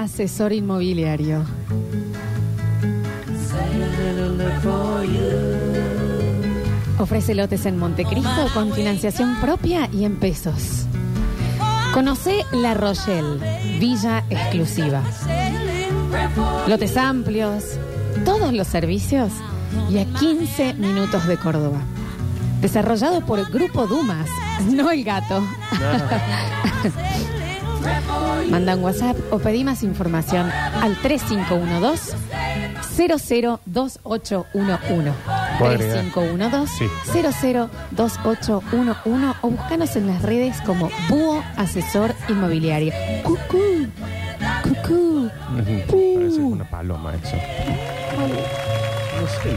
asesor inmobiliario. Ofrece lotes en Montecristo con financiación propia y en pesos. Conoce La Rochelle, villa exclusiva. Lotes amplios, todos los servicios y a 15 minutos de Córdoba. Desarrollado por Grupo Dumas, no el gato. Manda un WhatsApp o pedí más información al 3512 002811. ¿Puedo agregar? 3512 Sí. 002811 o búscanos en las redes como Búho Asesor Inmobiliario. Cucú, cucú. Ujú, Parece una paloma eso.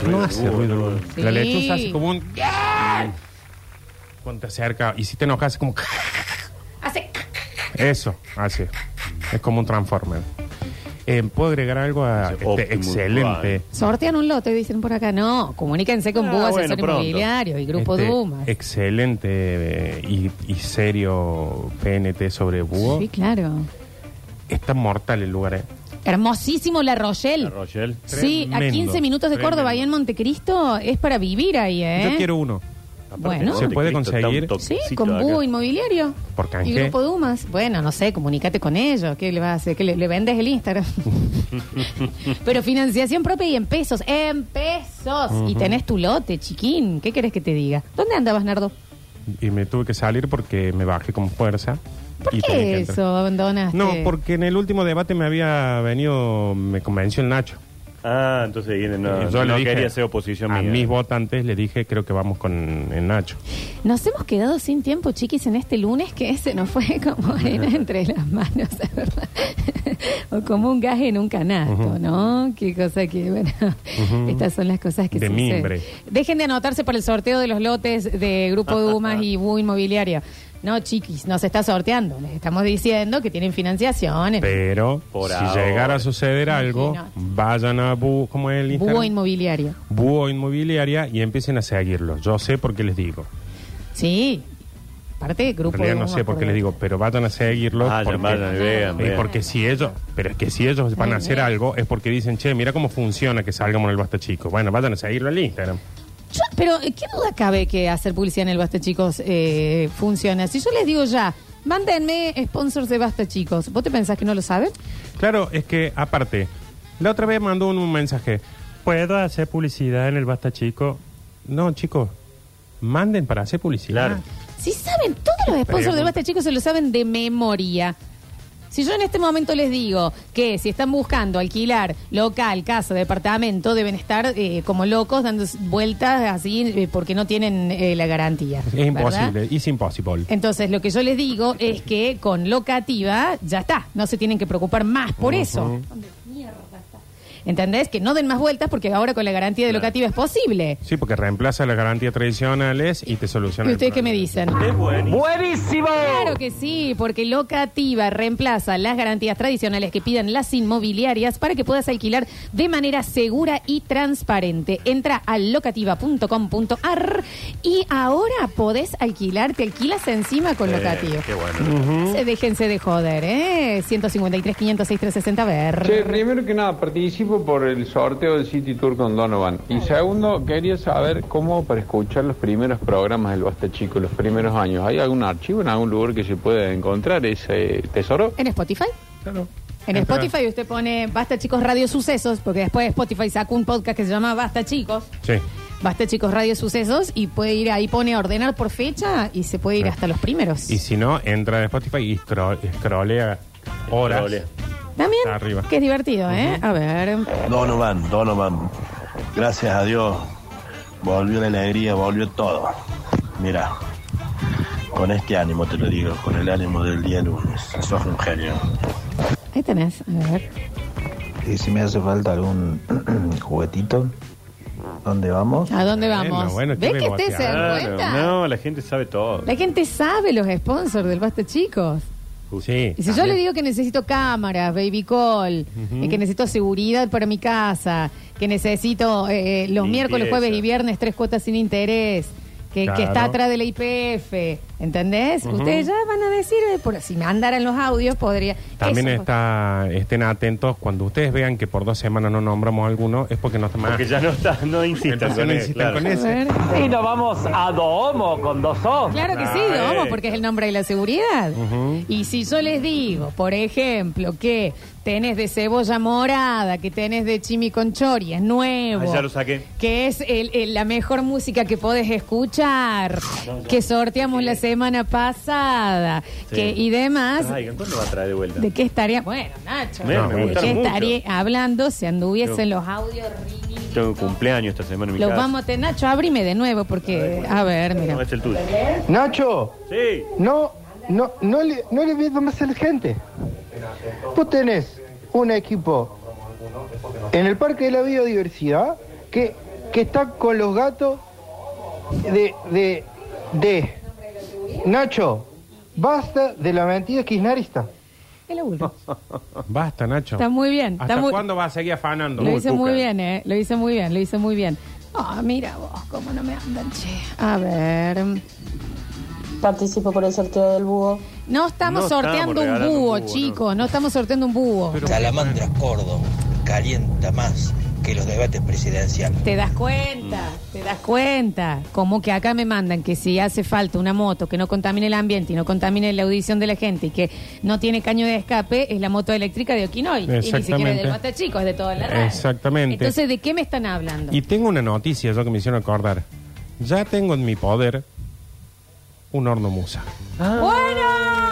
No hace ruido. Sí. La lechuza hace como un... Cuando te acerca y si te enojas hace como... Eso, hace. Es como un transformer. Eh, ¿Puedo agregar algo a este Optimus excelente? Sortean un lote, dicen por acá. No, comuníquense con Ah, Búho bueno, Asesor pronto. Inmobiliario y Grupo este Dumas. Excelente eh, y, y serio PNT sobre búho. Sí, claro. Está mortal el lugar, ¿eh? Hermosísimo La Rochelle. La Rochelle. Sí, a Tremendo, 15 minutos de Córdoba, ahí en Montecristo, es para vivir ahí, ¿eh? Yo quiero uno. Bueno. ¿Se puede conseguir? Sí, con. Búho Inmobiliario. ¿Por canje? Y Grupo Dumas. Bueno, no sé, comunícate con ellos. ¿Qué le vas a hacer? ¿Que le, le vendes el Instagram? Pero financiación propia y en pesos. ¡En pesos! Y tenés tu lote, chiquín. ¿Qué querés que te diga? ¿Dónde andabas, Nardo? Y me tuve que salir porque me bajé con fuerza. ¿Por qué eso abandonaste? No, porque en el último debate me había venido, me convenció el Nacho. Ah, entonces viene, no, Y yo no le dije quería ser oposición a mía. mis votantes, le dije, creo que vamos con el Nacho. Nos hemos quedado sin tiempo, chiquis, en este lunes que se nos fue como arena entre las manos, verdad. o como un gaje en un canasto. ¿no? Qué cosa que, bueno, estas son las cosas que De suceden. mimbre. Dejen de anotarse para el sorteo de los lotes de Grupo Dumas y Bu Inmobiliaria. No, chiquis, no se está sorteando. Les estamos diciendo que tienen financiación en Pero Por si ahora. llegara a suceder algo, Imagínate. vayan a Bu, ¿cómo es el Instagram? Búho Inmobiliario. Búho Inmobiliaria y empiecen a seguirlos. Yo sé por qué les digo. Sí. Aparte, En Grupo realidad no sé por qué les digo, pero vayan a seguirlos. Vayan, porque, vayan y vean, eh, vean. porque si ellos, pero es que si ellos van a hacer algo, es porque dicen, che, mira cómo funciona que salgamos en el Basta Chico. Bueno, vayan a seguirlo al Instagram. Yo- pero, eh, ¿qué duda cabe que hacer publicidad en el Basta Chicos eh, funciona? Si yo les digo ya, mándenme sponsors de Basta Chicos, ¿vos te pensás que no lo saben? Claro, es que aparte, la otra vez mandó un, un mensaje. ¿Puedo hacer publicidad en el Basta Chico? No, chicos, manden para hacer publicidad. Claro. Si saben, todos los sponsors de Basta Chicos se lo saben de memoria. Si yo en este momento les digo que si están buscando alquilar local, casa, departamento, deben estar eh, como locos dando vueltas así eh, porque no tienen eh, la garantía. Es imposible, es imposible. Entonces, lo que yo les digo es que con locativa ya está, no se tienen que preocupar más por eso. ¿Entendés? Que no den más vueltas porque ahora con la garantía de locativa es posible. Sí, porque reemplaza las garantías tradicionales y te soluciona ¿Y el ustedes qué me problema. dicen? Es buenísimo. Claro que sí, porque Locativa reemplaza las garantías tradicionales que piden las inmobiliarias para que puedas alquilar de manera segura y transparente. Entra a locativa.com.ar y ahora podés alquilar, te alquilas encima con Eh, Locativa. Qué bueno. Se déjense de joder, ¿eh? 153, 506, 360, a ver. Che, primero que nada, participo por el sorteo del City Tour con Donovan. Y segundo, quería saber cómo para escuchar los primeros programas del Basta Chico, los primeros años. ¿Hay algún archivo en algún lugar que se pueda encontrar ese tesoro? ¿En Spotify? Claro. En Entra. Spotify usted pone Basta Chicos Radio Sucesos, porque después Spotify sacó un podcast que se llama Basta Chicos. Sí. Basta chicos Radio Sucesos y puede ir ahí, pone ordenar por fecha y se puede ir Sí. hasta los primeros. Y si no, entra en Spotify y scroll, scrollea horas. Scrollea. También, Arriba. que es divertido, ¿eh? A ver. Donovan, Donovan, gracias a Dios, volvió la alegría, volvió todo. Mira, con este ánimo te lo digo, con el ánimo del día lunes, sos un genio. Ahí tenés, a ver. Y si me hace falta algún juguetito, ¿dónde vamos? ¿A dónde Bueno, vamos? bueno, qué ¿Ves que ustedes se dan cuenta? no, la gente sabe todo. La gente sabe los sponsors del Basta Chicos. Sí. Y si yo le digo que necesito cámaras, baby call, eh, que necesito seguridad para mi casa, que necesito eh, los Limpieza. miércoles, jueves y viernes tres cuotas sin interés, que, que Claro. está atrás de la IPF, ¿Entendés? Ustedes ya van a decir, eh, por si me andaran los audios, podría. También Eso, está, estén atentos cuando ustedes vean que por dos semanas no nombramos alguno, es porque no está más. Porque ya no está, no insistan con no insistan claro. con ver. Y nos vamos a Domo con dos O. Claro que sí, Ah, Domo, porque es el nombre de la seguridad. Y si yo les digo, por ejemplo, que tenés de cebolla morada, que tenés de chimiconchori, es nuevo. Ah, ya lo saqué. Que es el- el- la mejor música que podés escuchar, que sorteamos la semana pasada, Sí. que, y demás. Traigan, ¿cuándo va a traer de vuelta? ¿De qué estaría? Bueno, Nacho, Me- me ¿de gustaron qué mucho. estaría hablando si anduviesen Yo- los audios? Tengo cumpleaños esta semana en mi Los casa. vamos a tener, Nacho, abrime de nuevo porque, a ver, mira. No, es el tuyo. Nacho, Sí. no, no, no le, no le pidas más a la gente. Vos tenés un equipo en el Parque de la Biodiversidad que, que está con los gatos de, de, de Nacho, basta de la mentira kirchnerista. Es la última. Basta, Nacho. Está muy bien. ¿Hasta está muy... cuándo va a seguir afanando? Lo hice muy bien, ¿eh? Lo hice muy bien, lo hice muy bien. Ah, mira vos, cómo no me andan, che. A ver. Participo por el sorteo del búho. No estamos No sorteando estamos un regalando búho, un búho, chicos. No. estamos sorteando un búho. Salamandra Córdoba calienta más que los debates presidenciales. Te das cuenta, te das cuenta. Como que acá me mandan que si hace falta una moto que no contamine el ambiente y no contamine la audición de la gente y que no tiene caño de escape, es la moto eléctrica de Okinoy. Y ni siquiera es del Chico, es de toda la red. Exactamente. Entonces, ¿de qué me están hablando? Y tengo una noticia, yo que me hicieron acordar. Ya tengo en mi poder un horno musa. ¡Bueno!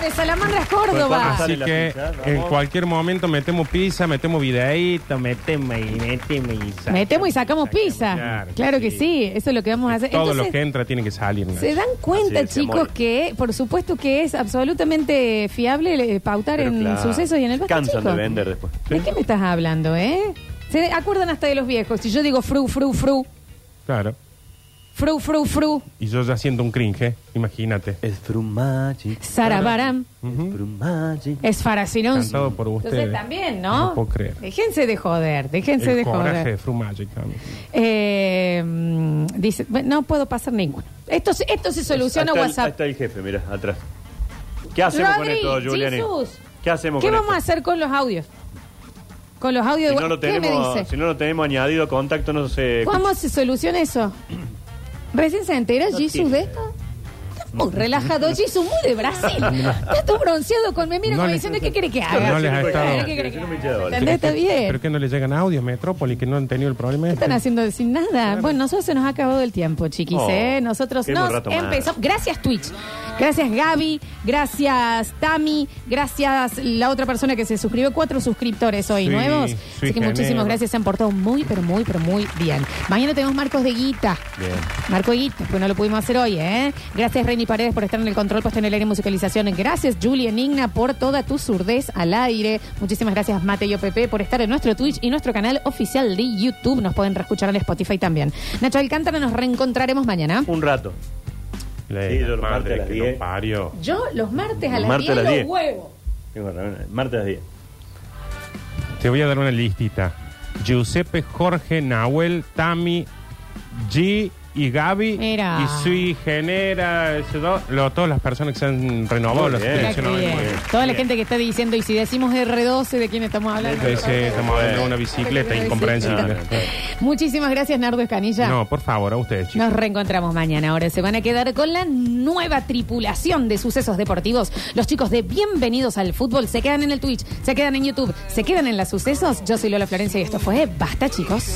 De Salamandras Córdoba. ¿cuánto sale Así que en cualquier momento metemos pizza, metemos videíto, metemos y metemos y sacamos. Metemos y sacamos pizza. Claro, Claro que sí, eso es lo que vamos a hacer. Todo Entonces, lo que entra tiene que salir. ¿Se dan cuenta, es, chicos, que por supuesto que es absolutamente fiable eh, pautar Pero en claro, sucesos y en el Basta Cansan Chico? de vender después. ¿De qué me estás hablando, eh? Se acuerdan hasta de los viejos. Si yo digo fru, fru, fru, Claro. Fru, fru, fru, Y yo ya siento un cringe, ¿eh? imagínate. Es Frumagic. sarabaram, Ujú. Frumagic. es faracinón. Cantado por Entonces ustedes. también, ¿no? No puedo creer. Déjense de joder, déjense El de coraje joder. de Fru Magic también. Eh, mm, dice, bueno, no puedo pasar ninguno. Esto, se- esto se soluciona Ahí está el- WhatsApp. ahí está el jefe, mira, atrás. ¿Qué hacemos con esto, Juliani? Jesús, ¿Qué hacemos ¿Qué con vamos a esto? hacer con los audios? Con los audios Si de no, lo ¿Qué me tenemos, dice? si no lo tenemos añadido a contacto, no sé. ¿Cómo se soluciona eso? ¿Recién se entera No muy relajado, Jesús, muy de Brasil. Está todo bronceado con me mira No como le- diciendo qué quiere que haga. No les ha estado-. Está bien. ¿Pero que no le llegan audios Metrópoli que no han tenido el problema? ¿Qué este? están haciendo sin nada? Bueno, nosotros se nos ha acabado el tiempo, chiquis, Oh, ¿eh? Nosotros nos un rato más. empezamos. Gracias, Twitch. Gracias, Gaby. Gracias, Tami. Gracias, la otra persona que se suscribió. Cuatro suscriptores hoy Sí, nuevos. sí, Así que muchísimas gracias. Se han portado muy, pero muy, pero muy bien. Mañana tenemos Marcos de Guita. Bien. Marco de Guita, pues no lo pudimos hacer hoy, ¿eh? Gracias, Paredes, por estar en el control, puesto en el aire y musicalización. Gracias, Julia Nigna, por toda tu surdez al aire. Muchísimas gracias, Mateo Pepe, por estar en nuestro Twitch y nuestro canal oficial de YouTube. Nos pueden reescuchar en Spotify también. Nacho Alcántara, nos reencontraremos mañana. Un rato. La Sí, yo los madre martes a las que 10. lo parió. Yo los martes a las martes 10 a las los 10. huevos. Tengo reunión. Martes a las 10. Te voy a dar una listita. Giuseppe, Jorge, Nahuel, Tami, G y Gaby. Mira. Y Sui Genera, todo, lo- todas las personas que se han renovado. Muy las bien. Mira bien. muy bien. Toda la Bien. gente que está diciendo, y si decimos R12, ¿de quién estamos hablando? Sí, sí, estamos hablando de una bicicleta incomprensible. Muchísimas gracias, Nardo Escanilla. No, por favor, a ustedes, chicos. Nos reencontramos mañana. Ahora se van a quedar con la nueva tripulación de sucesos deportivos. Los chicos de Bienvenidos al Fútbol se quedan en el Twitch, se quedan en YouTube, se quedan en las sucesos. Yo soy Lola Florencia y esto fue Basta, chicos.